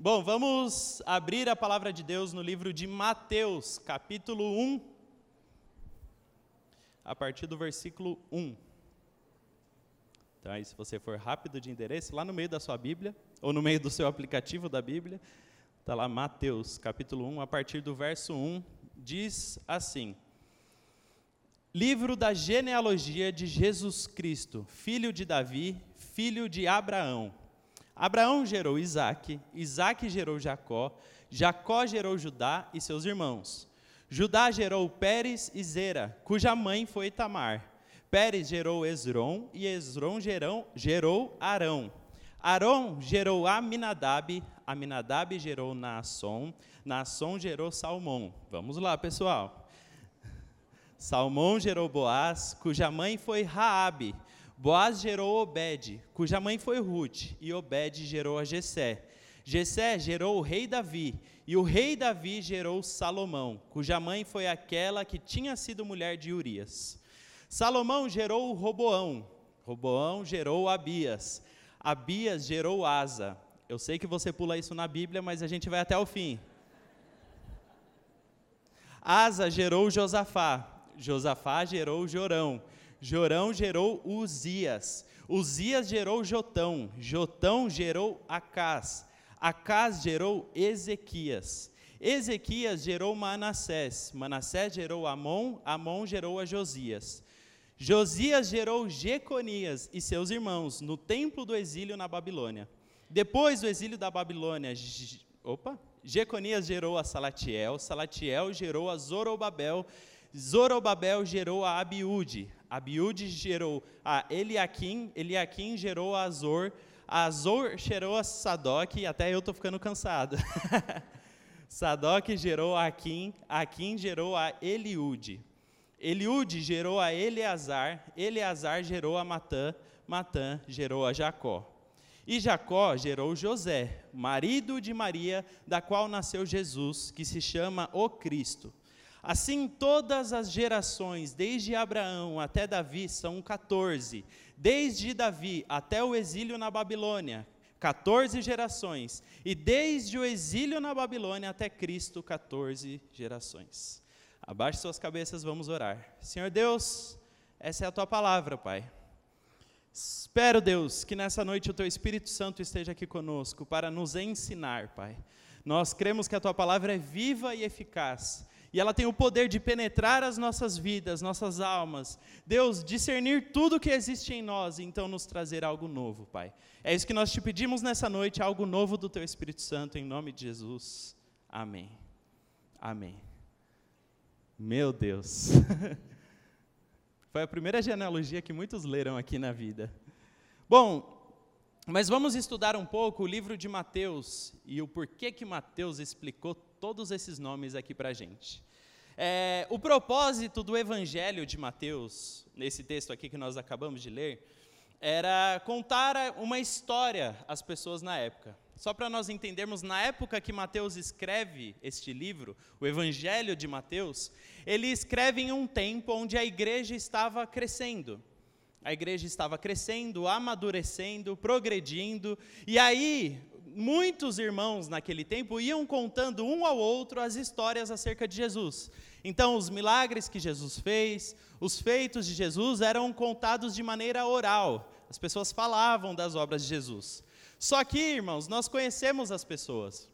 Bom, vamos abrir a palavra de Deus no livro de Mateus, capítulo 1, a partir do versículo 1. Então, aí, se você for rápido de endereço, lá no meio da sua Bíblia, ou no meio do seu aplicativo da Bíblia, está lá Mateus, capítulo 1, a partir do verso 1, diz assim: Livro da genealogia de Jesus Cristo, filho de Davi, filho de Abraão. Abraão gerou Isaque, Isaque gerou Jacó, Jacó gerou Judá e seus irmãos. Judá gerou Pérez e Zera, cuja mãe foi Tamar. Pérez gerou Esron e Esron gerou, gerou Arão. Arão gerou Aminadab, Aminadab gerou Naasson, Naasson gerou Salmão. Vamos lá, pessoal. Salmão gerou Boaz, cuja mãe foi Raabe. Boaz gerou Obed, cuja mãe foi Ruth, e Obed gerou a Jessé. Jessé gerou o rei Davi, e o rei Davi gerou Salomão, cuja mãe foi aquela que tinha sido mulher de Urias. Salomão gerou Roboão, Roboão gerou Abias, Abias gerou Asa. Eu sei que você pula isso na Bíblia, mas a gente vai até o fim. Asa gerou Josafá, Josafá gerou Jorão, Jorão gerou Uzias, Uzias gerou Jotão, Jotão gerou Acás, Acás gerou Ezequias, Ezequias gerou Manassés, Manassés gerou Amon, Amon gerou a Josias. Josias gerou Jeconias e seus irmãos no templo do exílio na Babilônia. Depois do exílio da Babilônia, opa, Jeconias gerou a Salatiel, Salatiel gerou a Zorobabel, Zorobabel gerou a Abiúde, Abiúde gerou a Eliakim, Eliakim gerou a Azor, a Azor gerou a Sadoc, até eu estou ficando cansado. Sadoc gerou a Aquim, Aquim gerou a Eliúde. Eliúde gerou a Eleazar, Eleazar gerou a Matã, Matã gerou a Jacó. E Jacó gerou José, marido de Maria, da qual nasceu Jesus, que se chama o Cristo. Assim, todas as gerações, desde Abraão até Davi, são 14. Desde Davi até o exílio na Babilônia, 14 gerações. E desde o exílio na Babilônia até Cristo, 14 gerações. Abaixe suas cabeças, vamos orar. Senhor Deus, essa é a tua palavra, Pai. Espero, Deus, que nessa noite o teu Espírito Santo esteja aqui conosco para nos ensinar, Pai. Nós cremos que a tua palavra é viva e eficaz e ela tem o poder de penetrar as nossas vidas, nossas almas. Deus, discernir tudo que existe em nós e então nos trazer algo novo, Pai. É isso que nós te pedimos nessa noite, algo novo do Teu Espírito Santo, em nome de Jesus. Amém. Amém. Meu Deus. Foi a primeira genealogia que muitos leram aqui na vida. Bom, mas vamos estudar um pouco o livro de Mateus e o porquê que Mateus explicou todos esses nomes aqui para a gente. É, o propósito do Evangelho de Mateus, nesse texto aqui que nós acabamos de ler, era contar uma história às pessoas na época. Só para nós entendermos, na época que Mateus escreve este livro, o Evangelho de Mateus, ele escreve em um tempo onde a igreja estava crescendo. A igreja estava crescendo, amadurecendo, progredindo, e aí muitos irmãos naquele tempo iam contando um ao outro as histórias acerca de Jesus. Então, os milagres que Jesus fez, os feitos de Jesus eram contados de maneira oral. As pessoas falavam das obras de Jesus. Só que, irmãos, nós conhecemos as pessoas.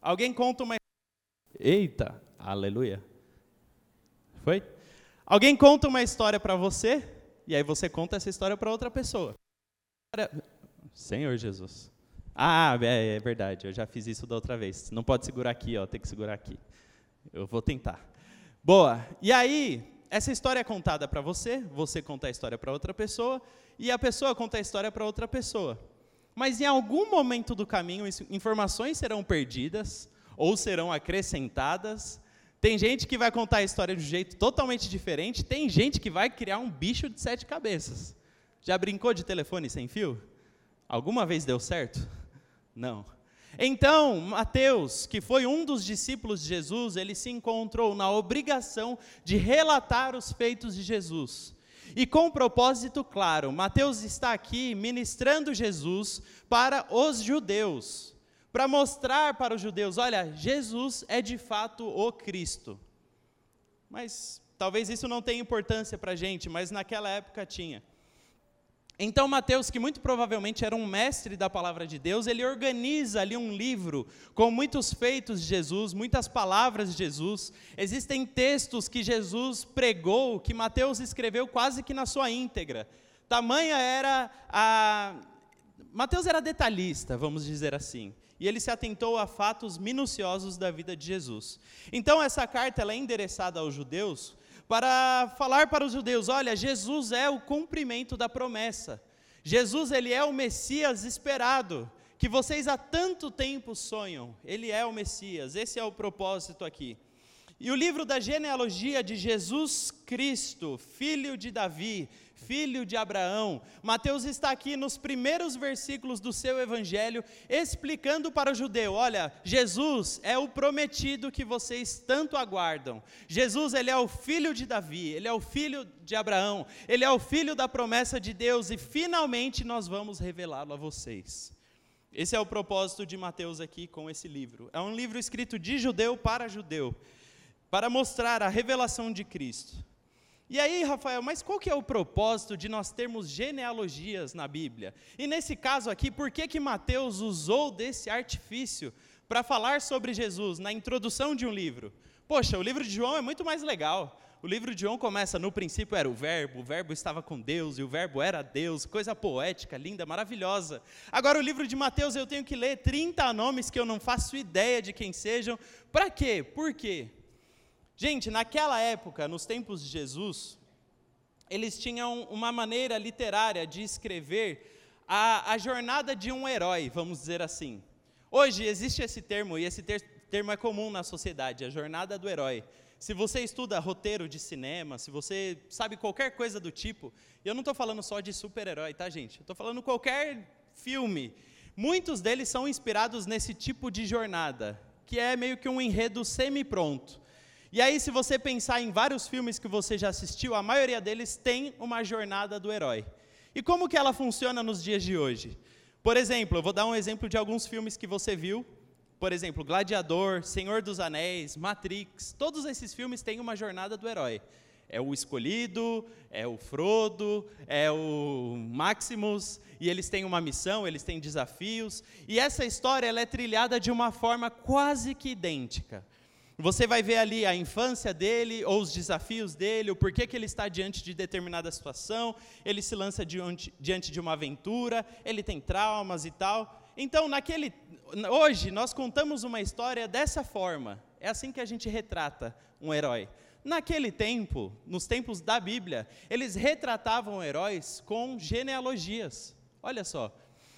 Alguém conta uma. Eita, aleluia. Foi? Alguém conta uma história para você, e aí você conta essa história para outra pessoa. Senhor Jesus. Ah, é, é, verdade, eu já fiz isso da outra vez. Não pode segurar aqui, ó, tem que segurar aqui. Eu vou tentar. Boa. E aí, essa história é contada para você, você conta a história para outra pessoa, e a pessoa conta a história para outra pessoa. Mas em algum momento do caminho, informações serão perdidas ou serão acrescentadas. Tem gente que vai contar a história de um jeito totalmente diferente, tem gente que vai criar um bicho de sete cabeças. Já brincou de telefone sem fio? Alguma vez deu certo? Não. Então, Mateus, que foi um dos discípulos de Jesus, ele se encontrou na obrigação de relatar os feitos de Jesus. E com um propósito claro, Mateus está aqui ministrando Jesus para os judeus, para mostrar para os judeus: olha, Jesus é de fato o Cristo. Mas talvez isso não tenha importância para a gente, mas naquela época tinha. Então, Mateus, que muito provavelmente era um mestre da palavra de Deus, ele organiza ali um livro com muitos feitos de Jesus, muitas palavras de Jesus. Existem textos que Jesus pregou, que Mateus escreveu quase que na sua íntegra. Tamanha era a. Mateus era detalhista, vamos dizer assim. E ele se atentou a fatos minuciosos da vida de Jesus. Então, essa carta é endereçada aos judeus para falar para os judeus: olha, Jesus é o cumprimento da promessa. Jesus, ele é o Messias esperado, que vocês há tanto tempo sonham. Ele é o Messias, esse é o propósito aqui. E o livro da genealogia de Jesus Cristo, filho de Davi, filho de Abraão. Mateus está aqui nos primeiros versículos do seu evangelho, explicando para o judeu: olha, Jesus é o prometido que vocês tanto aguardam. Jesus, ele é o filho de Davi, ele é o filho de Abraão, ele é o filho da promessa de Deus e finalmente nós vamos revelá-lo a vocês. Esse é o propósito de Mateus aqui com esse livro. É um livro escrito de judeu para judeu, para mostrar a revelação de Cristo. E aí, Rafael, mas qual que é o propósito de nós termos genealogias na Bíblia? E nesse caso aqui, por que que Mateus usou desse artifício para falar sobre Jesus na introdução de um livro? Poxa, o livro de João é muito mais legal. O livro de João começa, no princípio era o verbo, o verbo estava com Deus e o verbo era Deus, coisa poética, linda, maravilhosa. Agora o livro de Mateus eu tenho que ler 30 nomes que eu não faço ideia de quem sejam. Para quê? Por quê? Gente, naquela época, nos tempos de Jesus, eles tinham uma maneira literária de escrever a, a jornada de um herói, vamos dizer assim. Hoje existe esse termo, e esse ter, termo é comum na sociedade, a jornada do herói. Se você estuda roteiro de cinema, se você sabe qualquer coisa do tipo, e eu não estou falando só de super-herói, tá, gente? Estou falando qualquer filme. Muitos deles são inspirados nesse tipo de jornada, que é meio que um enredo semi-pronto. E aí, se você pensar em vários filmes que você já assistiu, a maioria deles tem uma jornada do herói. E como que ela funciona nos dias de hoje? Por exemplo, eu vou dar um exemplo de alguns filmes que você viu. Por exemplo, Gladiador, Senhor dos Anéis, Matrix. Todos esses filmes têm uma jornada do herói. É o escolhido, é o Frodo, é o Maximus, e eles têm uma missão, eles têm desafios. E essa história ela é trilhada de uma forma quase que idêntica. Você vai ver ali a infância dele, ou os desafios dele, o porquê que ele está diante de determinada situação, ele se lança diante, de uma aventura, ele tem traumas e tal. Então, naquele, hoje, nós contamos uma história dessa forma. É assim que a gente retrata um herói. Naquele tempo, nos tempos da Bíblia, eles retratavam heróis com genealogias. Olha só,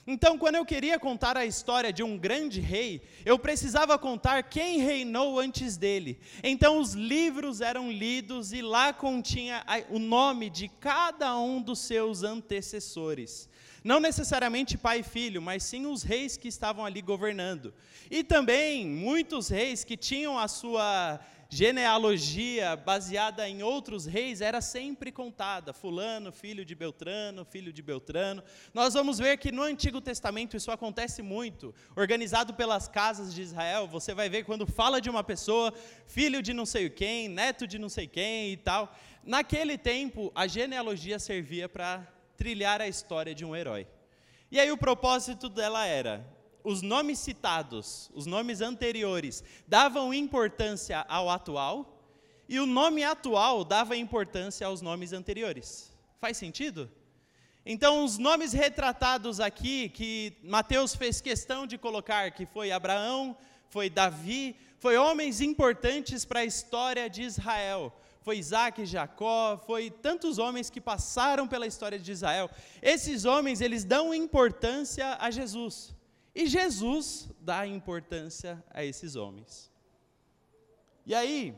então, quando eu queria contar a história de um grande rei, eu precisava contar quem reinou antes dele. Então, os livros eram lidos e lá continha o nome de cada um dos seus antecessores. Não necessariamente pai e filho, mas sim os reis que estavam ali governando. E também muitos reis que tinham a sua genealogia baseada em outros reis era sempre contada. Fulano, filho de Beltrano, filho de Beltrano. Nós vamos ver que no Antigo Testamento isso acontece muito. Organizado pelas casas de Israel, você vai ver quando fala de uma pessoa, filho de não sei quem, neto de não sei quem e tal. Naquele tempo, a genealogia servia para trilhar a história de um herói. E aí o propósito dela era os nomes citados, os nomes anteriores, davam importância ao atual, e o nome atual dava importância aos nomes anteriores. Faz sentido? Então, os nomes retratados aqui, que Mateus fez questão de colocar, que foi Abraão, foi Davi, foi homens importantes para a história de Israel. Foi Isaac e Jacó, foi tantos homens que passaram pela história de Israel. Esses homens, eles dão importância a Jesus. E Jesus dá importância a esses homens. E aí,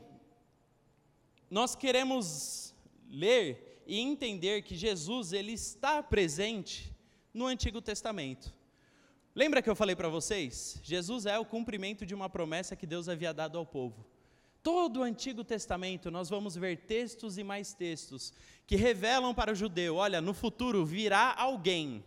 nós queremos ler e entender que Jesus ele está presente no Antigo Testamento. Lembra que eu falei para vocês? Jesus é o cumprimento de uma promessa que Deus havia dado ao povo. Todo o Antigo Testamento nós vamos ver textos e mais textos que revelam para o judeu: olha, no futuro virá alguém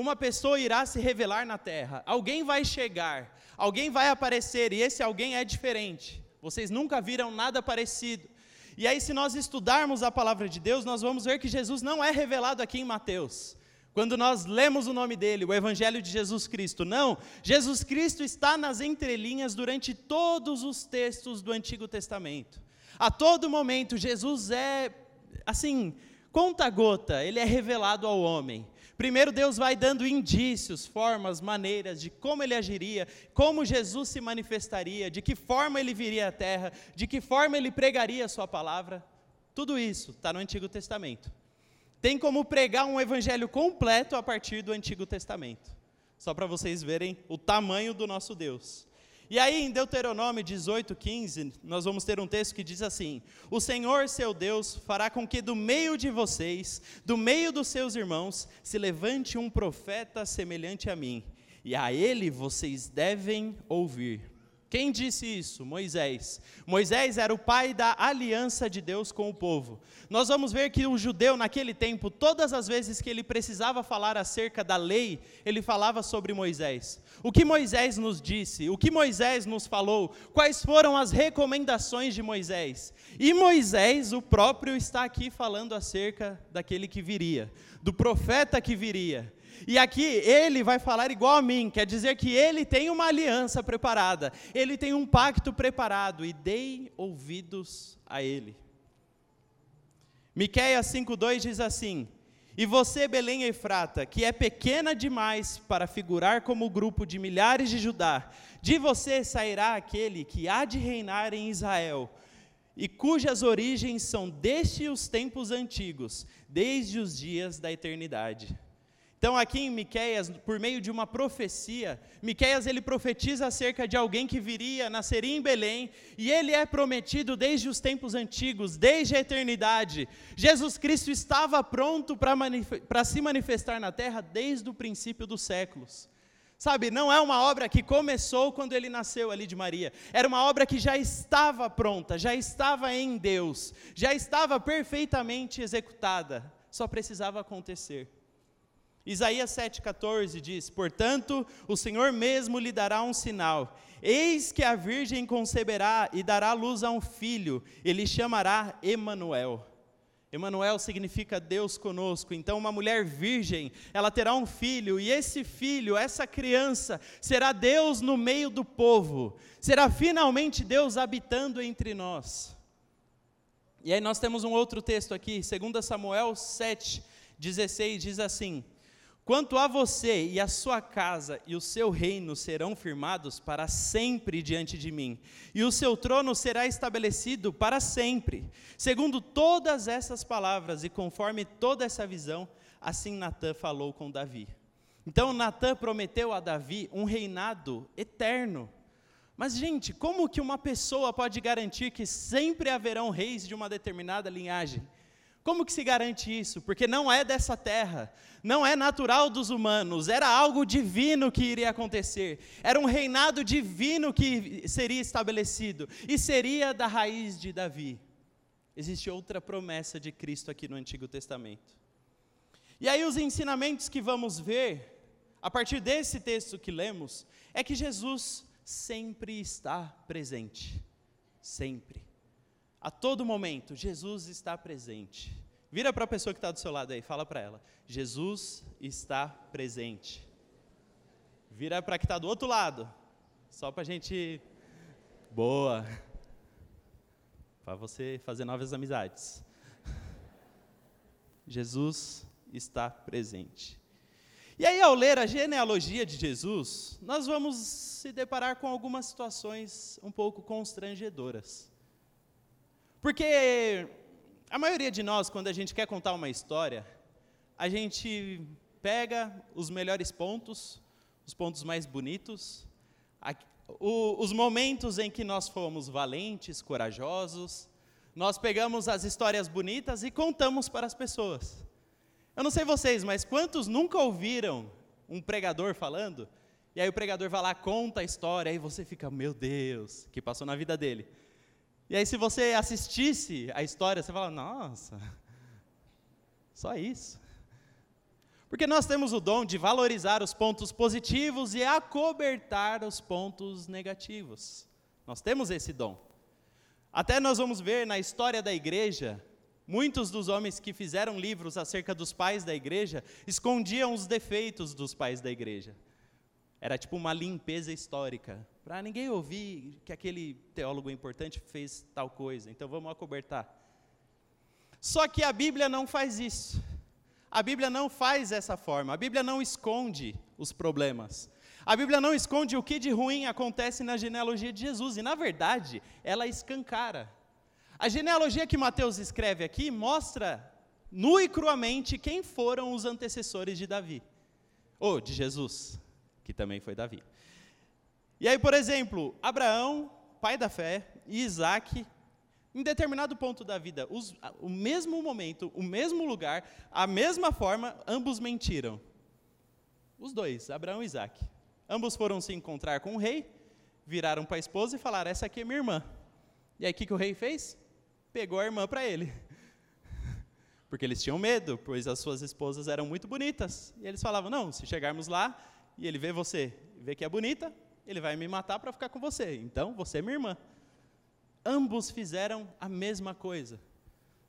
uma pessoa irá se revelar na terra. Alguém vai chegar, alguém vai aparecer e esse alguém é diferente. Vocês nunca viram nada parecido. E aí, se nós estudarmos a palavra de Deus, nós vamos ver que Jesus não é revelado aqui em Mateus. Quando nós lemos o nome dele, o Evangelho de Jesus Cristo. Não, Jesus Cristo está nas entrelinhas durante todos os textos do Antigo Testamento. A todo momento, Jesus é, assim, conta-gota, ele é revelado ao homem. Primeiro, Deus vai dando indícios, formas, maneiras de como ele agiria, como Jesus se manifestaria, de que forma ele viria à terra, de que forma ele pregaria a sua palavra. Tudo isso está no Antigo Testamento. Tem como pregar um evangelho completo a partir do Antigo Testamento. Só para vocês verem o tamanho do nosso Deus. E aí, em Deuteronômio 18, 15, nós vamos ter um texto que diz assim: O Senhor seu Deus fará com que do meio de vocês, do meio dos seus irmãos, se levante um profeta semelhante a mim, e a ele vocês devem ouvir. Quem disse isso? Moisés. Moisés era o pai da aliança de Deus com o povo. Nós vamos ver que o judeu, naquele tempo, todas as vezes que ele precisava falar acerca da lei, ele falava sobre Moisés. O que Moisés nos disse? O que Moisés nos falou? Quais foram as recomendações de Moisés? E Moisés, o próprio, está aqui falando acerca daquele que viria, do profeta que viria. E aqui ele vai falar igual a mim, quer dizer que ele tem uma aliança preparada, ele tem um pacto preparado, e dei ouvidos a ele. Miqueias 5:2 diz assim: E você, Belém Efrata, que é pequena demais para figurar como grupo de milhares de Judá, de você sairá aquele que há de reinar em Israel, e cujas origens são desde os tempos antigos, desde os dias da eternidade. Então aqui em Miqueias, por meio de uma profecia, Miqueias ele profetiza acerca de alguém que viria, nasceria em Belém, e ele é prometido desde os tempos antigos, desde a eternidade. Jesus Cristo estava pronto para se manifestar na terra desde o princípio dos séculos. Sabe, não é uma obra que começou quando ele nasceu ali de Maria. Era uma obra que já estava pronta, já estava em Deus, já estava perfeitamente executada, só precisava acontecer. Isaías 7,14 diz: Portanto, o Senhor mesmo lhe dará um sinal. Eis que a virgem conceberá e dará luz a um filho, ele chamará Emanuel. Emanuel significa Deus conosco. Então, uma mulher virgem, ela terá um filho, e esse filho, essa criança, será Deus no meio do povo. Será finalmente Deus habitando entre nós. E aí nós temos um outro texto aqui, 2 Samuel 7, 16, diz assim: Quanto a você e a sua casa e o seu reino serão firmados para sempre diante de mim, e o seu trono será estabelecido para sempre. Segundo todas essas palavras e conforme toda essa visão, assim Natã falou com Davi. Então Natã prometeu a Davi um reinado eterno. Mas, gente, como que uma pessoa pode garantir que sempre haverão reis de uma determinada linhagem? Como que se garante isso? Porque não é dessa terra, não é natural dos humanos, era algo divino que iria acontecer, era um reinado divino que seria estabelecido, e seria da raiz de Davi. Existe outra promessa de Cristo aqui no Antigo Testamento. E aí, os ensinamentos que vamos ver, a partir desse texto que lemos, é que Jesus sempre está presente. Sempre. A todo momento, Jesus está presente. Vira para a pessoa que está do seu lado aí, fala para ela: Jesus está presente. Vira para que está do outro lado, só para a gente. Boa. Para você fazer novas amizades. Jesus está presente. E aí, ao ler a genealogia de Jesus, nós vamos se deparar com algumas situações um pouco constrangedoras. Porque a maioria de nós, quando a gente quer contar uma história, a gente pega os melhores pontos, os pontos mais bonitos, a, o, os momentos em que nós fomos valentes, corajosos, nós pegamos as histórias bonitas e contamos para as pessoas. Eu não sei vocês, mas quantos nunca ouviram um pregador falando? E aí o pregador vai lá, conta a história, aí você fica, meu Deus, que passou na vida dele. E aí, se você assistisse a história, você fala: nossa, só isso. Porque nós temos o dom de valorizar os pontos positivos e acobertar os pontos negativos. Nós temos esse dom. Até nós vamos ver na história da igreja, muitos dos homens que fizeram livros acerca dos pais da igreja escondiam os defeitos dos pais da igreja. Era tipo uma limpeza histórica, para ninguém ouvir que aquele teólogo importante fez tal coisa, então vamos acobertar. Só que a Bíblia não faz isso. A Bíblia não faz essa forma. A Bíblia não esconde os problemas. A Bíblia não esconde o que de ruim acontece na genealogia de Jesus. E, na verdade, ela escancara. A genealogia que Mateus escreve aqui mostra nu e cruamente quem foram os antecessores de Davi. Ou de Jesus, que também foi Davi. E aí, por exemplo, Abraão, pai da fé, e Isaac, em determinado ponto da vida, os, o mesmo momento, o mesmo lugar, a mesma forma, ambos mentiram. Os dois, Abraão e Isaac. Ambos foram se encontrar com o rei, viraram para a esposa e falaram: Essa aqui é minha irmã. E aí o que, que o rei fez? Pegou a irmã para ele. Porque eles tinham medo, pois as suas esposas eram muito bonitas. E eles falavam: Não, se chegarmos lá e ele vê você, vê que é bonita, ele vai me matar para ficar com você. Então você é minha irmã ambos fizeram a mesma coisa.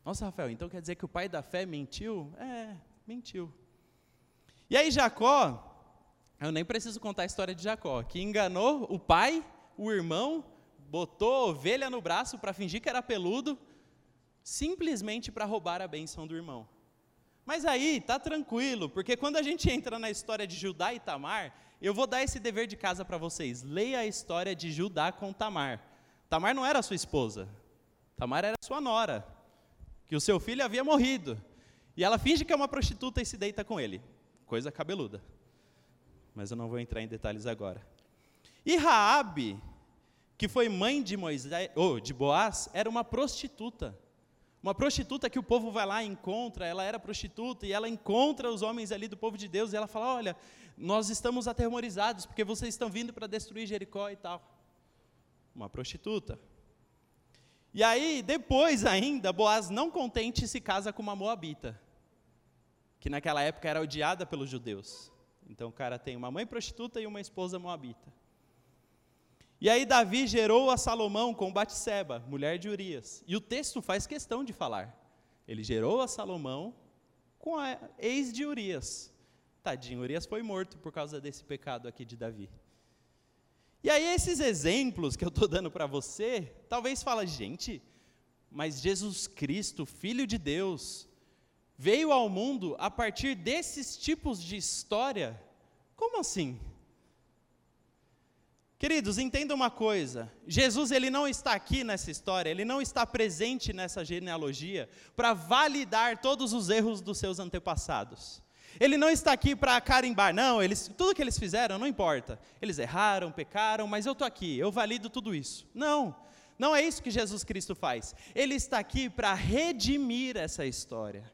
Nossa, Rafael, então quer dizer que o pai da fé mentiu? É, mentiu. E aí Jacó, eu nem preciso contar a história de Jacó, que enganou o pai, o irmão, botou ovelha no braço para fingir que era peludo, simplesmente para roubar a bênção do irmão. Mas aí, tá tranquilo, porque quando a gente entra na história de Judá e Tamar, eu vou dar esse dever de casa para vocês. Leia a história de Judá com Tamar. Tamar não era sua esposa. Tamar era sua nora, que o seu filho havia morrido. E ela finge que é uma prostituta e se deita com ele. Coisa cabeluda. Mas eu não vou entrar em detalhes agora. E Raabe, que foi mãe de Moisés, ou de Boaz, era uma prostituta. Uma prostituta que o povo vai lá e encontra, ela era prostituta e ela encontra os homens ali do povo de Deus e ela fala: "Olha, nós estamos aterrorizados porque vocês estão vindo para destruir Jericó e tal" uma prostituta. E aí, depois ainda, Boaz, não contente, se casa com uma moabita, que naquela época era odiada pelos judeus. Então o cara tem uma mãe prostituta e uma esposa moabita. E aí Davi gerou a Salomão com Batseba, mulher de Urias. E o texto faz questão de falar. Ele gerou a Salomão com a ex de Urias. Tadinho, Urias foi morto por causa desse pecado aqui de Davi. E aí esses exemplos que eu estou dando para você, talvez fala, gente, mas Jesus Cristo, Filho de Deus, veio ao mundo a partir desses tipos de história? Como assim? Queridos, entenda uma coisa: Jesus ele não está aqui nessa história, ele não está presente nessa genealogia para validar todos os erros dos seus antepassados. Ele não está aqui para carimbar, não, eles, tudo que eles fizeram não importa. Eles erraram, pecaram, mas eu estou aqui, eu valido tudo isso. Não, não é isso que Jesus Cristo faz. Ele está aqui para redimir essa história.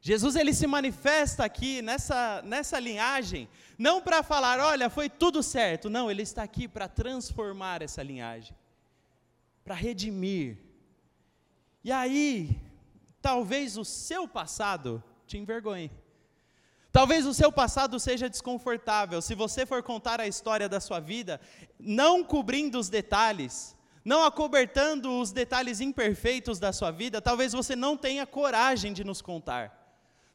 Jesus ele se manifesta aqui nessa, nessa linhagem, não para falar, olha, foi tudo certo. Não, ele está aqui para transformar essa linhagem, para redimir. E aí, talvez o seu passado te envergonhe. Talvez o seu passado seja desconfortável. Se você for contar a história da sua vida, não cobrindo os detalhes, não acobertando os detalhes imperfeitos da sua vida, talvez você não tenha coragem de nos contar.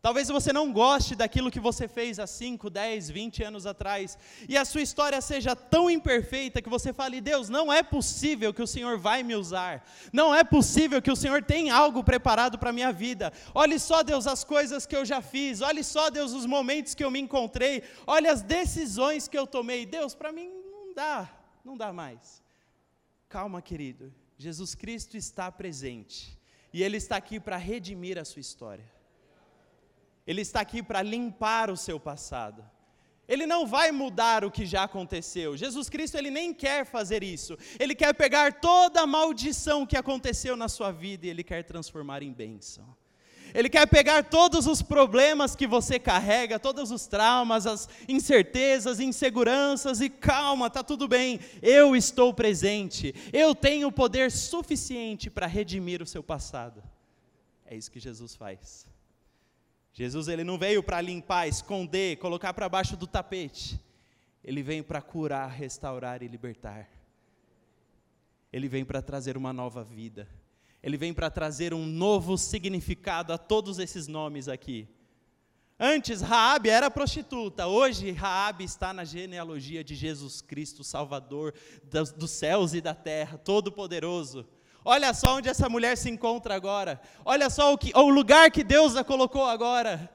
Talvez você não goste daquilo que você fez há 5, 10, 20 anos atrás, e a sua história seja tão imperfeita que você fale: Deus, não é possível que o Senhor vai me usar, não é possível que o Senhor tem algo preparado para a minha vida. Olhe só, Deus, as coisas que eu já fiz, olhe só, Deus, os momentos que eu me encontrei, olhe as decisões que eu tomei. Deus, para mim não dá, não dá mais. Calma, querido, Jesus Cristo está presente, e Ele está aqui para redimir a sua história. Ele está aqui para limpar o seu passado. Ele não vai mudar o que já aconteceu. Jesus Cristo ele nem quer fazer isso. Ele quer pegar toda a maldição que aconteceu na sua vida e ele quer transformar em bênção. Ele quer pegar todos os problemas que você carrega, todos os traumas, as incertezas, inseguranças e calma, tá tudo bem. Eu estou presente. Eu tenho poder suficiente para redimir o seu passado. É isso que Jesus faz. Jesus ele não veio para limpar, esconder, colocar para baixo do tapete. Ele veio para curar, restaurar e libertar. Ele vem para trazer uma nova vida. Ele vem para trazer um novo significado a todos esses nomes aqui. Antes, Raabe era prostituta. Hoje, Raabe está na genealogia de Jesus Cristo, Salvador dos, céus e da terra, Todo-Poderoso. Olha só onde essa mulher se encontra agora. Olha só o, que, o lugar que Deus a colocou agora.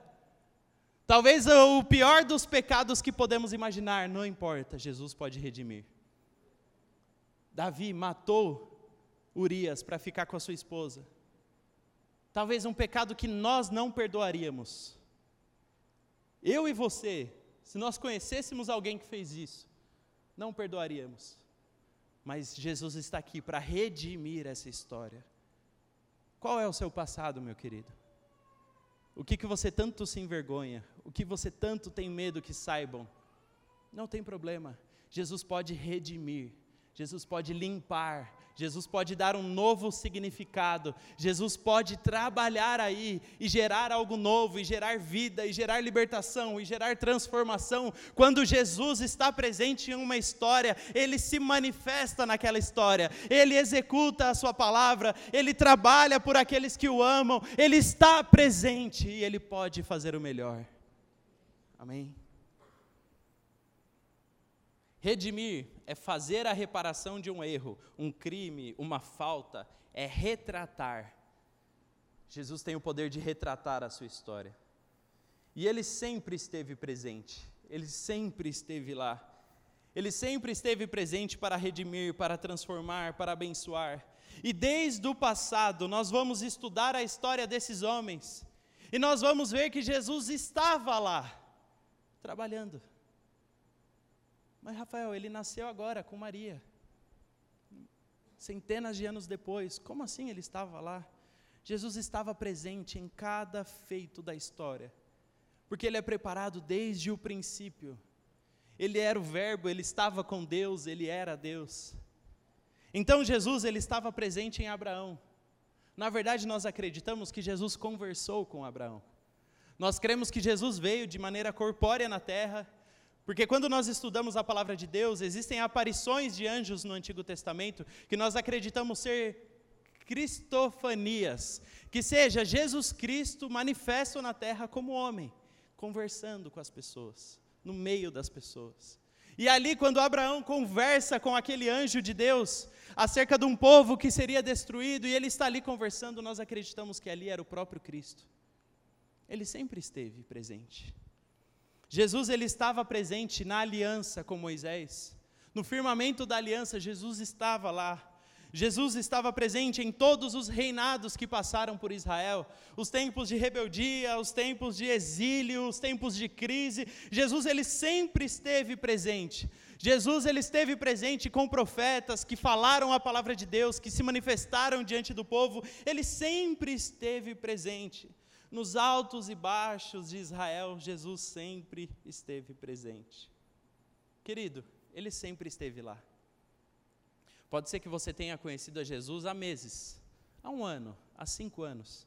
Talvez o pior dos pecados que podemos imaginar, não importa, Jesus pode redimir. Davi matou Urias para ficar com a sua esposa. Talvez um pecado que nós não perdoaríamos. Eu e você, se nós conhecêssemos alguém que fez isso, não perdoaríamos. Mas Jesus está aqui para redimir essa história. Qual é o seu passado, meu querido? O que, que você tanto se envergonha? O que você tanto tem medo que saibam? Não tem problema. Jesus pode redimir. Jesus pode limpar, Jesus pode dar um novo significado, Jesus pode trabalhar aí e gerar algo novo, e gerar vida, e gerar libertação, e gerar transformação. Quando Jesus está presente em uma história, ele se manifesta naquela história, ele executa a sua palavra, ele trabalha por aqueles que o amam, ele está presente e ele pode fazer o melhor. Amém? Redimir é fazer a reparação de um erro, um crime, uma falta, é retratar. Jesus tem o poder de retratar a sua história. E ele sempre esteve presente, ele sempre esteve lá. Ele sempre esteve presente para redimir, para transformar, para abençoar. E desde o passado, nós vamos estudar a história desses homens. E nós vamos ver que Jesus estava lá, trabalhando. Mas Rafael, ele nasceu agora com Maria. Centenas de anos depois, como assim ele estava lá? Jesus estava presente em cada feito da história, porque ele é preparado desde o princípio. Ele era o Verbo, ele estava com Deus, ele era Deus. Então Jesus ele estava presente em Abraão. Na verdade, nós acreditamos que Jesus conversou com Abraão. Nós cremos que Jesus veio de maneira corpórea na terra porque quando nós estudamos a palavra de Deus, existem aparições de anjos no Antigo Testamento que nós acreditamos ser cristofanias, que seja Jesus Cristo manifesto na terra como homem, conversando com as pessoas, no meio das pessoas. E ali, quando Abraão conversa com aquele anjo de Deus acerca de um povo que seria destruído, e ele está ali conversando, nós acreditamos que ali era o próprio Cristo. Ele sempre esteve presente. Jesus ele estava presente na aliança com Moisés. No firmamento da aliança, Jesus estava lá. Jesus estava presente em todos os reinados que passaram por Israel, os tempos de rebeldia, os tempos de exílio, os tempos de crise. Jesus ele sempre esteve presente. Jesus ele esteve presente com profetas que falaram a palavra de Deus, que se manifestaram diante do povo. Ele sempre esteve presente. Nos altos e baixos de Israel, Jesus sempre esteve presente. Querido, ele sempre esteve lá. Pode ser que você tenha conhecido a Jesus há meses, há um ano, há cinco anos.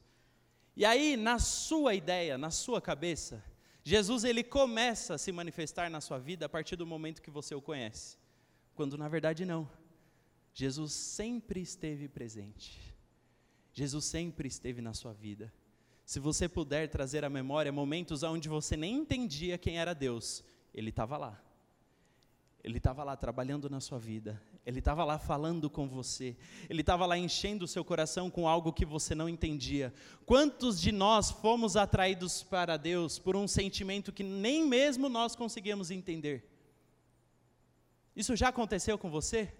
E aí, na sua ideia, na sua cabeça, Jesus ele começa a se manifestar na sua vida a partir do momento que você o conhece. Quando na verdade não. Jesus sempre esteve presente. Jesus sempre esteve na sua vida. Se você puder trazer à memória momentos onde você nem entendia quem era Deus, Ele estava lá. Ele estava lá trabalhando na sua vida. Ele estava lá falando com você. Ele estava lá enchendo o seu coração com algo que você não entendia. Quantos de nós fomos atraídos para Deus por um sentimento que nem mesmo nós conseguíamos entender? Isso já aconteceu com você?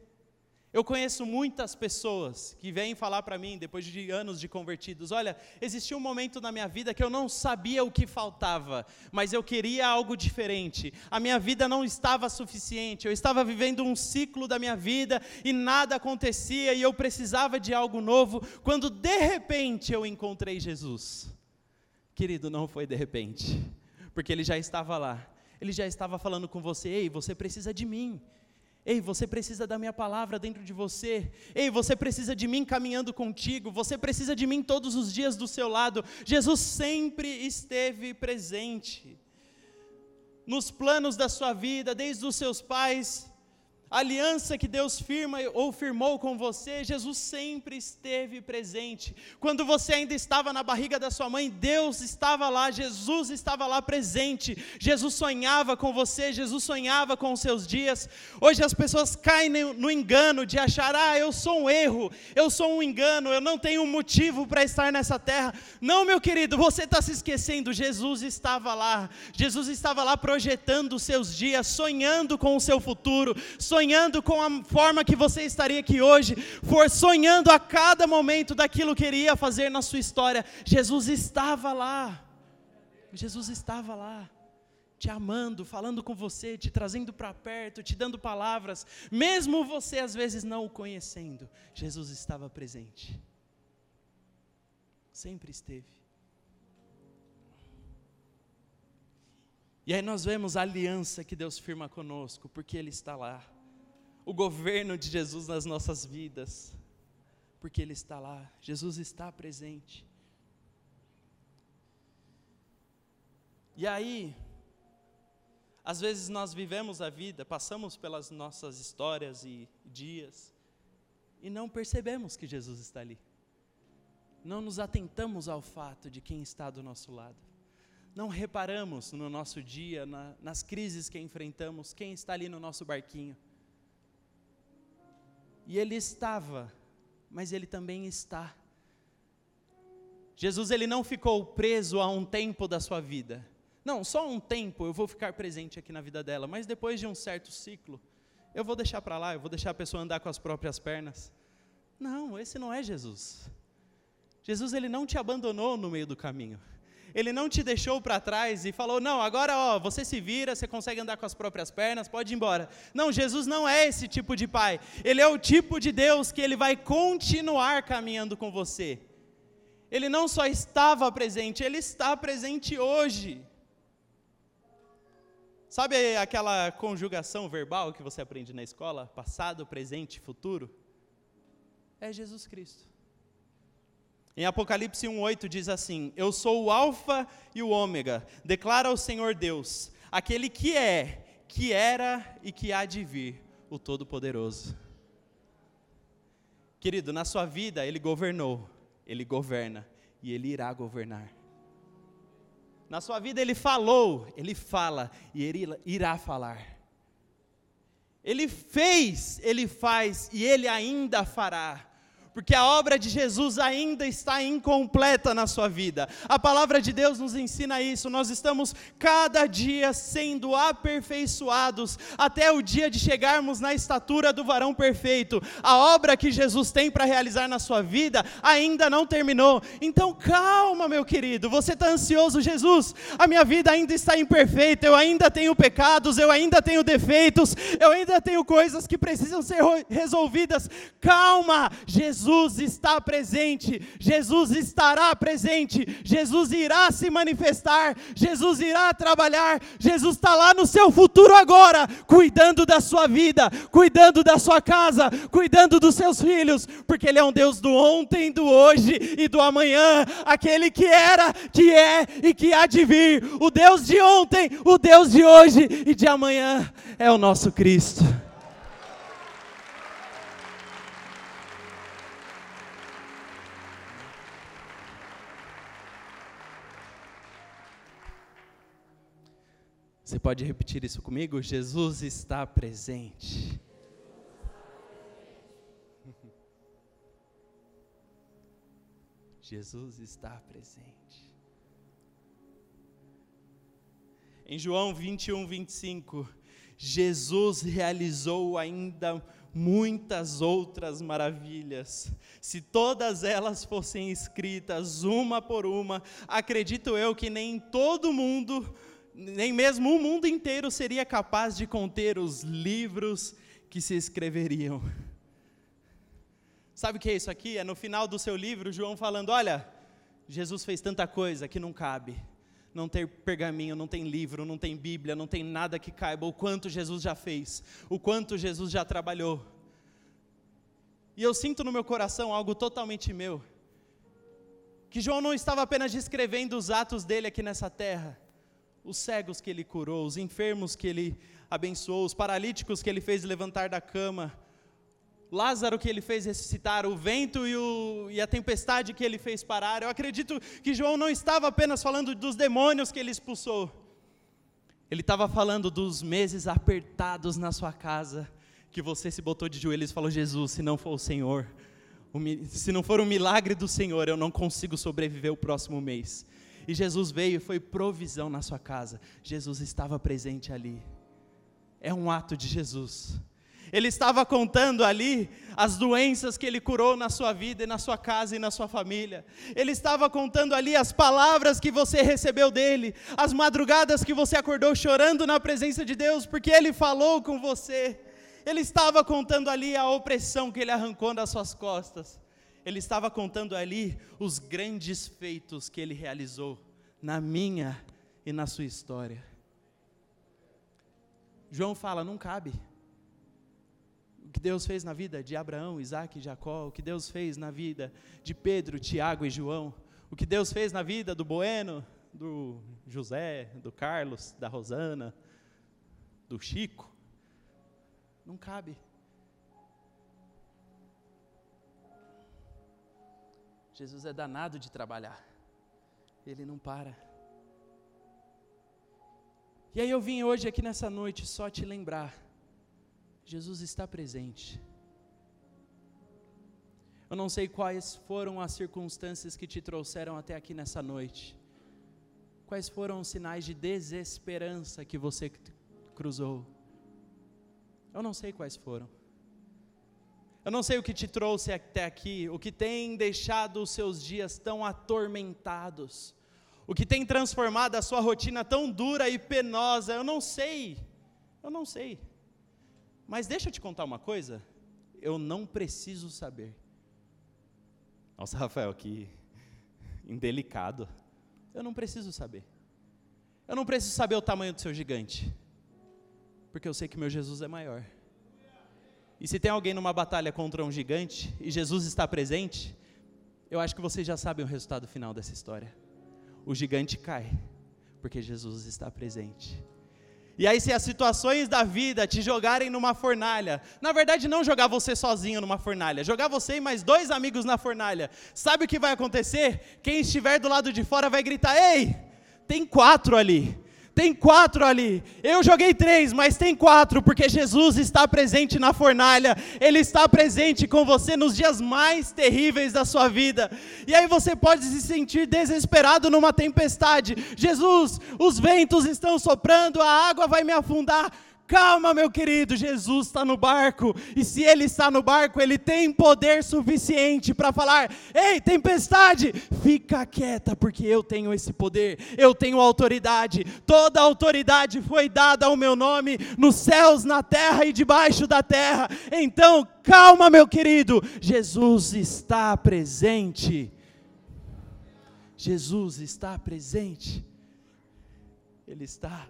Eu conheço muitas pessoas que vêm falar para mim, depois de anos de convertidos: olha, existiu um momento na minha vida que eu não sabia o que faltava, mas eu queria algo diferente. A minha vida não estava suficiente, eu estava vivendo um ciclo da minha vida e nada acontecia e eu precisava de algo novo, quando de repente eu encontrei Jesus. Querido, não foi de repente, porque ele já estava lá, ele já estava falando com você: ei, você precisa de mim. Ei, você precisa da minha palavra dentro de você. Ei, você precisa de mim caminhando contigo. Você precisa de mim todos os dias do seu lado. Jesus sempre esteve presente nos planos da sua vida, desde os seus pais, a aliança que Deus firma ou firmou com você, Jesus sempre esteve presente. Quando você ainda estava na barriga da sua mãe, Deus estava lá, Jesus estava lá presente. Jesus sonhava com você, Jesus sonhava com os seus dias. Hoje as pessoas caem no engano de achar: ah, eu sou um erro, eu sou um engano, eu não tenho um motivo para estar nessa terra. Não, meu querido, você está se esquecendo. Jesus estava lá, Jesus estava lá projetando os seus dias, sonhando com o seu futuro, sonhando sonhando com a forma que você estaria aqui hoje, for sonhando a cada momento daquilo que iria fazer na sua história, Jesus estava lá. Jesus estava lá te amando, falando com você, te trazendo para perto, te dando palavras, mesmo você às vezes não o conhecendo, Jesus estava presente. Sempre esteve. E aí nós vemos a aliança que Deus firma conosco, porque Ele está lá o governo de Jesus nas nossas vidas, porque Ele está lá, Jesus está presente. E aí, às vezes nós vivemos a vida, passamos pelas nossas histórias e dias, e não percebemos que Jesus está ali. Não nos atentamos ao fato de quem está do nosso lado. Não reparamos no nosso dia, na, nas crises que enfrentamos, quem está ali no nosso barquinho. E ele estava, mas ele também está. Jesus ele não ficou preso a um tempo da sua vida. Não, só um tempo eu vou ficar presente aqui na vida dela, mas depois de um certo ciclo, eu vou deixar para lá, eu vou deixar a pessoa andar com as próprias pernas. Não, esse não é Jesus. Jesus ele não te abandonou no meio do caminho. Ele não te deixou para trás e falou: "Não, agora ó, você se vira, você consegue andar com as próprias pernas, pode ir embora". Não, Jesus não é esse tipo de pai. Ele é o tipo de Deus que ele vai continuar caminhando com você. Ele não só estava presente, ele está presente hoje. Sabe aquela conjugação verbal que você aprende na escola? Passado, presente, futuro? É Jesus Cristo. Em Apocalipse 1:8 diz assim: Eu sou o alfa e o ômega, declara o Senhor Deus, aquele que é, que era e que há de vir, o todo-poderoso. Querido, na sua vida ele governou, ele governa e ele irá governar. Na sua vida ele falou, ele fala e ele irá falar. Ele fez, ele faz e ele ainda fará porque a obra de Jesus ainda está incompleta na sua vida. A palavra de Deus nos ensina isso. Nós estamos cada dia sendo aperfeiçoados até o dia de chegarmos na estatura do varão perfeito. A obra que Jesus tem para realizar na sua vida ainda não terminou. Então calma, meu querido. Você está ansioso, Jesus? A minha vida ainda está imperfeita. Eu ainda tenho pecados. Eu ainda tenho defeitos. Eu ainda tenho coisas que precisam ser resolvidas. Calma, Jesus Jesus está presente, Jesus estará presente, Jesus irá se manifestar, Jesus irá trabalhar, Jesus está lá no seu futuro agora, cuidando da sua vida, cuidando da sua casa, cuidando dos seus filhos, porque Ele é um Deus do ontem, do hoje e do amanhã, aquele que era, que é e que há de vir, o Deus de ontem, o Deus de hoje e de amanhã é o nosso Cristo. Você pode repetir isso comigo? Jesus está presente. Jesus está presente. Em João 21, 25, Jesus realizou ainda muitas outras maravilhas. Se todas elas fossem escritas uma por uma, acredito eu que nem todo mundo nem mesmo o mundo inteiro seria capaz de conter os livros que se escreveriam. Sabe o que é isso aqui? É no final do seu livro, João falando: Olha, Jesus fez tanta coisa que não cabe. não tem pergaminho, não tem livro, não tem Bíblia, não tem nada que caiba o quanto Jesus já fez, o quanto Jesus já trabalhou. E eu sinto no meu coração algo totalmente meu, que João não estava apenas descrevendo os atos dele aqui nessa terra, os cegos que ele curou, os enfermos que ele abençoou, os paralíticos que ele fez levantar da cama, Lázaro que ele fez ressuscitar, o vento e, o, e, a tempestade que ele fez parar. Eu acredito que João não estava apenas falando dos demônios que ele expulsou, ele estava falando dos meses apertados na sua casa, que você se botou de joelhos e falou: Jesus, se não for o Senhor, se não for o milagre do Senhor, eu não consigo sobreviver o próximo mês. E Jesus veio e foi provisão na sua casa. Jesus estava presente ali. É um ato de Jesus. Ele estava contando ali as doenças que ele curou na sua vida e na sua casa e na sua família. Ele estava contando ali as palavras que você recebeu dele, as madrugadas que você acordou chorando na presença de Deus, porque ele falou com você. Ele estava contando ali a opressão que ele arrancou das suas costas. Ele estava contando ali os grandes feitos que ele realizou na minha e na sua história. João fala: não cabe o que Deus fez na vida de Abraão, Isaac e Jacó, o que Deus fez na vida de Pedro, Tiago e João, o que Deus fez na vida do Bueno, do José, do Carlos, da Rosana, do Chico, não cabe. Jesus é danado de trabalhar, ele não para. E aí eu vim hoje aqui nessa noite só te lembrar Jesus está presente. Eu não sei quais foram as circunstâncias que te trouxeram até aqui nessa noite. Quais foram os sinais de desesperança que você cruzou? Eu não sei quais foram. Eu não sei o que te trouxe até aqui, o que tem deixado os seus dias tão atormentados, o que tem transformado a sua rotina tão dura e penosa. Eu não sei. Eu não sei. Mas deixa eu te contar uma coisa, eu não preciso saber. Nossa, Rafael, que indelicado. Eu não preciso saber. Eu não preciso saber o tamanho do seu gigante, porque eu sei que meu Jesus é maior. E se tem alguém numa batalha contra um gigante e Jesus está presente, eu acho que vocês já sabem o resultado final dessa história. O gigante cai, porque Jesus está presente. E aí, se as situações da vida te jogarem numa fornalha, na verdade, não jogar você sozinho numa fornalha, jogar você e mais dois amigos na fornalha, sabe o que vai acontecer? Quem estiver do lado de fora vai gritar: Ei, tem quatro ali. Tem quatro ali. Eu joguei três, mas tem quatro, porque Jesus está presente na fornalha. Ele está presente com você nos dias mais terríveis da sua vida. E aí você pode se sentir desesperado numa tempestade. Jesus, os ventos estão soprando, a água vai me afundar. Calma, meu querido, Jesus está no barco, e se Ele está no barco, Ele tem poder suficiente para falar: Ei, tempestade, fica quieta, porque eu tenho esse poder, eu tenho autoridade, toda a autoridade foi dada ao meu nome, nos céus, na terra e debaixo da terra. Então, calma, meu querido, Jesus está presente. Jesus está presente, Ele está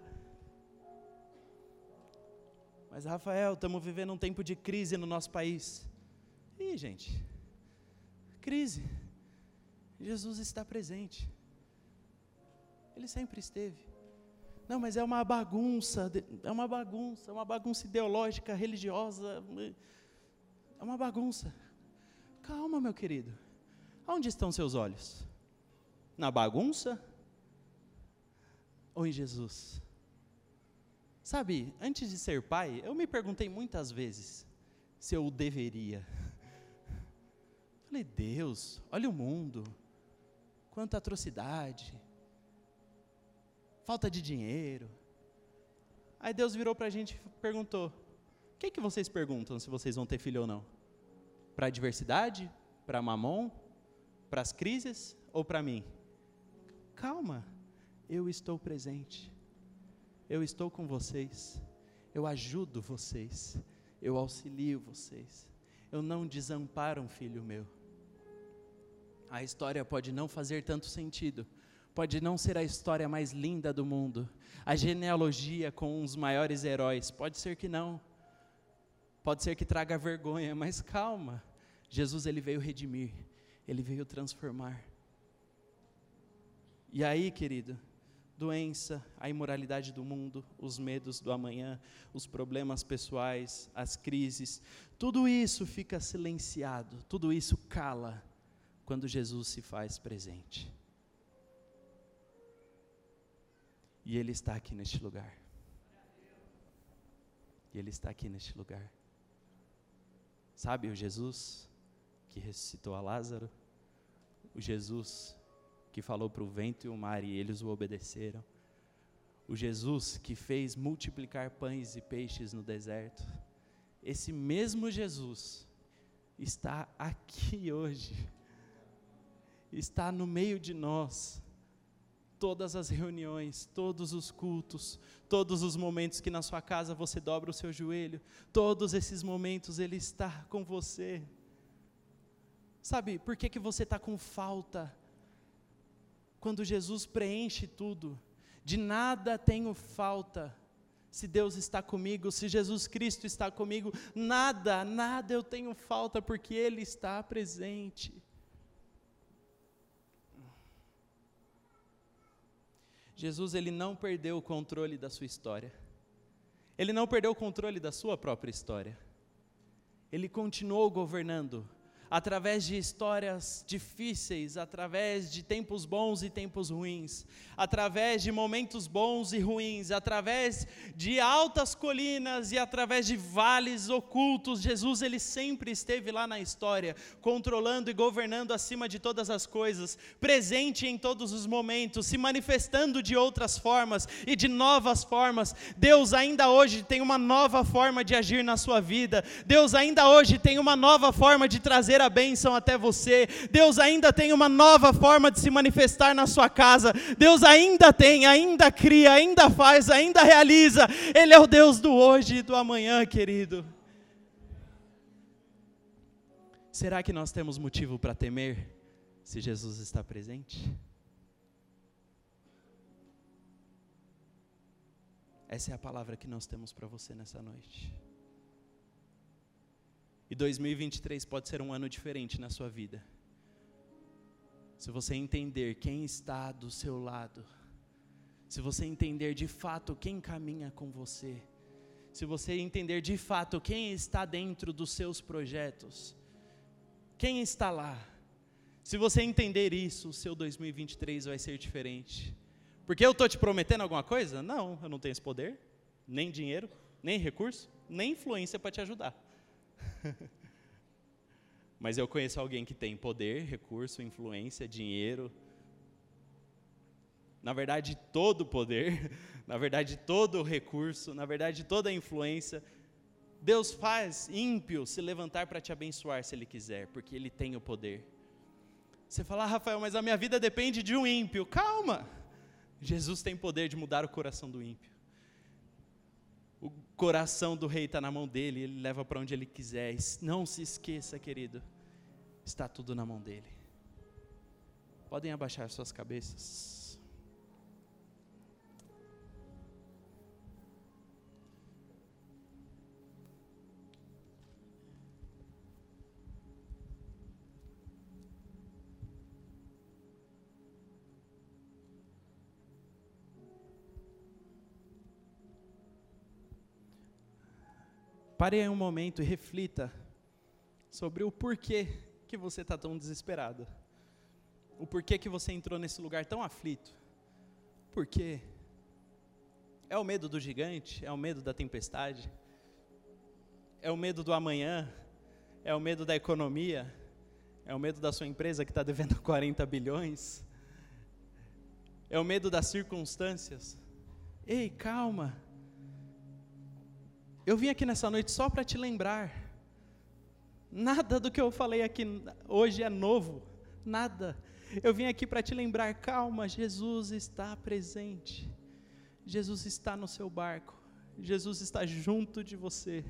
mas, Rafael, estamos vivendo um tempo de crise no nosso país. Ih, gente, crise. Jesus está presente. Ele sempre esteve. Não, mas é uma bagunça, é uma bagunça, é uma bagunça ideológica, religiosa. É uma bagunça. Calma, meu querido. Onde estão seus olhos? Na bagunça? Ou em Jesus? Sabe, antes de ser pai, eu me perguntei muitas vezes se eu deveria. Falei, Deus, olha o mundo, quanta atrocidade, falta de dinheiro. Aí Deus virou para a gente e perguntou: o que, que vocês perguntam se vocês vão ter filho ou não? Para a diversidade? Para mamon? Para as crises? Ou para mim? Calma, eu estou presente eu estou com vocês, eu ajudo vocês, eu auxilio vocês, eu não desamparo um filho meu. A história pode não fazer tanto sentido, Pode não ser a história mais linda do mundo, a genealogia com os maiores heróis, pode ser que não. Pode ser que traga vergonha, mas calma. Jesus ele veio redimir, ele veio transformar. E aí, querido, doença, a imoralidade do mundo, os medos do amanhã, os problemas pessoais, as crises, tudo isso fica silenciado, tudo isso cala quando Jesus se faz presente. E Ele está aqui neste lugar. E Ele está aqui neste lugar. Sabe o Jesus que ressuscitou a Lázaro? O Jesus que falou para o vento e o mar e eles o obedeceram? O Jesus que fez multiplicar pães e peixes no deserto? Esse mesmo Jesus está aqui hoje, está no meio de nós todas as reuniões, todos os cultos, todos os momentos que na sua casa você dobra o seu joelho, todos esses momentos Ele está com você. Sabe, por que, que você está com falta? Quando Jesus preenche tudo, de nada tenho falta. Se Deus está comigo, se Jesus Cristo está comigo, nada, nada eu tenho falta, porque Ele está presente. Jesus ele não perdeu o controle da sua história. Ele não perdeu o controle da sua própria história. Ele continuou governando através de histórias difíceis, através de tempos bons e tempos ruins, através de momentos bons e ruins, através de altas colinas e através de vales ocultos. Jesus ele sempre esteve lá na história, controlando e governando acima de todas as coisas, presente em todos os momentos, se manifestando de outras formas e de novas formas. Deus ainda hoje tem uma nova forma de agir na sua vida. Deus ainda hoje tem uma nova forma de trazer a bênção até você. Deus ainda tem uma nova forma de se manifestar na sua casa. Deus ainda tem, ainda cria, ainda faz, ainda realiza. Ele é o Deus do hoje e do amanhã, querido. Será que nós temos motivo para temer se Jesus está presente? Essa é a palavra que nós temos para você nessa noite. E 2023 pode ser um ano diferente na sua vida. Se você entender quem está do seu lado, se você entender de fato quem caminha com você, se você entender de fato quem está dentro dos seus projetos, quem está lá, se você entender isso, o seu 2023 vai ser diferente. Porque eu estou te prometendo alguma coisa? Não, eu não tenho esse poder, nem dinheiro, nem recurso, nem influência para te ajudar. Mas eu conheço alguém que tem poder, recurso, influência, dinheiro. Na verdade, todo poder, na verdade, todo recurso, na verdade, toda influência. Deus faz ímpio se levantar para te abençoar se Ele quiser, porque Ele tem o poder. Você fala, ah, Rafael, mas a minha vida depende de um ímpio. Calma! Jesus tem poder de mudar o coração do ímpio coração do rei está na mão dele, ele leva para onde ele quiser. Não se esqueça, querido, está tudo na mão dele. Podem abaixar suas cabeças. Pare aí um momento e reflita sobre o porquê que você está tão desesperado. O porquê que você entrou nesse lugar tão aflito. Por quê? É o medo do gigante? É o medo da tempestade? É o medo do amanhã? É o medo da economia? É o medo da sua empresa que está devendo 40 bilhões? É o medo das circunstâncias? Ei, calma. Eu vim aqui nessa noite só para te lembrar. Nada do que eu falei aqui hoje é novo. Nada. Eu vim aqui para te lembrar, calma, Jesus está presente. Jesus está no seu barco. Jesus está junto de você.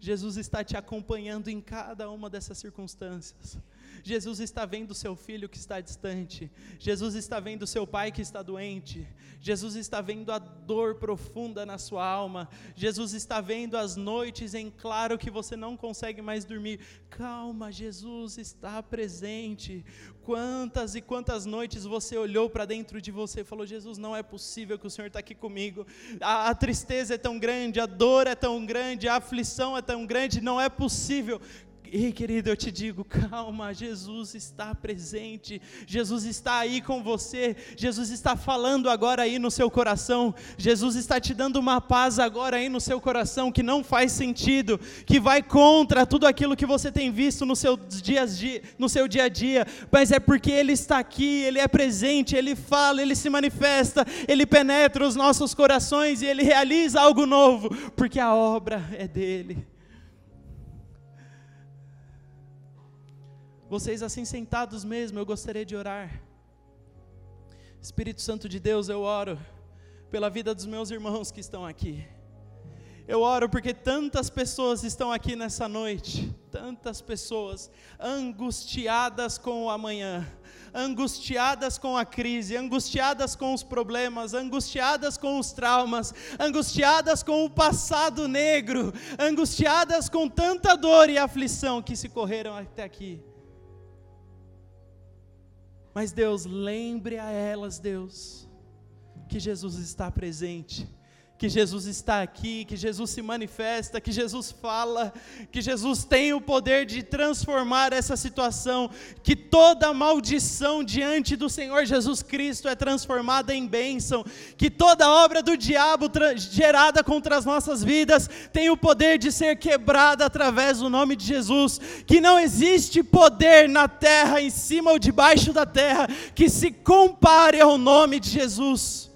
Jesus está te acompanhando em cada uma dessas circunstâncias. Jesus está vendo seu filho que está distante. Jesus está vendo seu pai que está doente. Jesus está vendo a dor profunda na sua alma. Jesus está vendo as noites em claro que você não consegue mais dormir. Calma, Jesus está presente. Quantas e quantas noites você olhou para dentro de você e falou: Jesus, não é possível que o Senhor está aqui comigo. A, a tristeza é tão grande, a dor é tão grande, a aflição é tão grande, não é possível. Ei, querido, eu te digo, calma, Jesus está presente, Jesus está aí com você, Jesus está falando agora aí no seu coração, Jesus está te dando uma paz agora aí no seu coração que não faz sentido, que vai contra tudo aquilo que você tem visto no seu, dias, no seu dia a dia, mas é porque Ele está aqui, Ele é presente, Ele fala, Ele se manifesta, Ele penetra os nossos corações e Ele realiza algo novo, porque a obra é dEle. Vocês assim sentados mesmo, eu gostaria de orar. Espírito Santo de Deus, eu oro pela vida dos meus irmãos que estão aqui. Eu oro porque tantas pessoas estão aqui nessa noite, tantas pessoas angustiadas com o amanhã, angustiadas com a crise, angustiadas com os problemas, angustiadas com os traumas, angustiadas com o passado negro, angustiadas com tanta dor e aflição que se correram até aqui. Mas Deus, lembre a elas, Deus, que Jesus está presente que Jesus está aqui, que Jesus se manifesta, que Jesus fala, que Jesus tem o poder de transformar essa situação, que toda maldição diante do Senhor Jesus Cristo é transformada em bênção, que toda obra do diabo gerada contra as nossas vidas tem o poder de ser quebrada através do nome de Jesus, que não existe poder na terra, em cima ou debaixo da terra, que se compare ao nome de Jesus.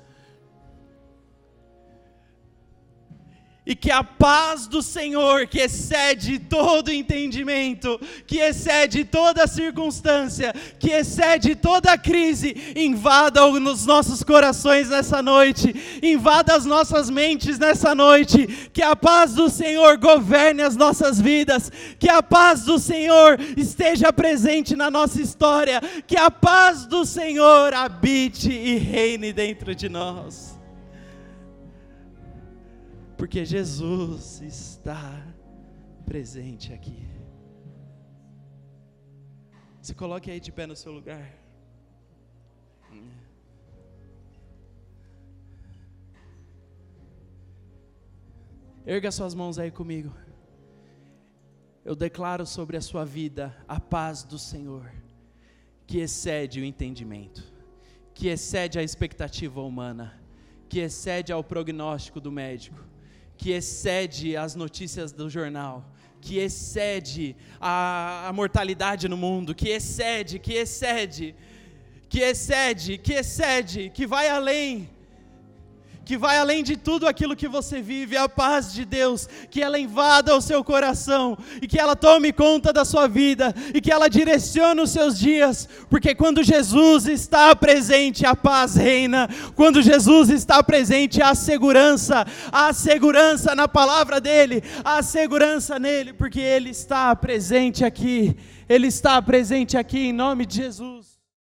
E que a paz do Senhor, que excede todo entendimento, que excede toda circunstância, que excede toda crise, invada os nossos corações nessa noite, invada as nossas mentes nessa noite, que a paz do Senhor governe as nossas vidas, que a paz do Senhor esteja presente na nossa história, que a paz do Senhor habite e reine dentro de nós porque Jesus está presente aqui. Se coloque aí de pé no seu lugar. Erga suas mãos aí comigo. Eu declaro sobre a sua vida a paz do Senhor, que excede o entendimento, que excede a expectativa humana, que excede ao prognóstico do médico, que excede as notícias do jornal, que excede a, a mortalidade no mundo, que excede, que excede, que excede, que excede, que vai além que vai além de tudo aquilo que você vive, a paz de Deus, que ela invada o seu coração e que ela tome conta da sua vida e que ela direcione os seus dias, porque quando Jesus está presente, a paz reina, quando Jesus está presente, há segurança, há segurança na palavra dEle, há segurança nele, porque Ele está presente aqui, Ele está presente aqui em nome de Jesus.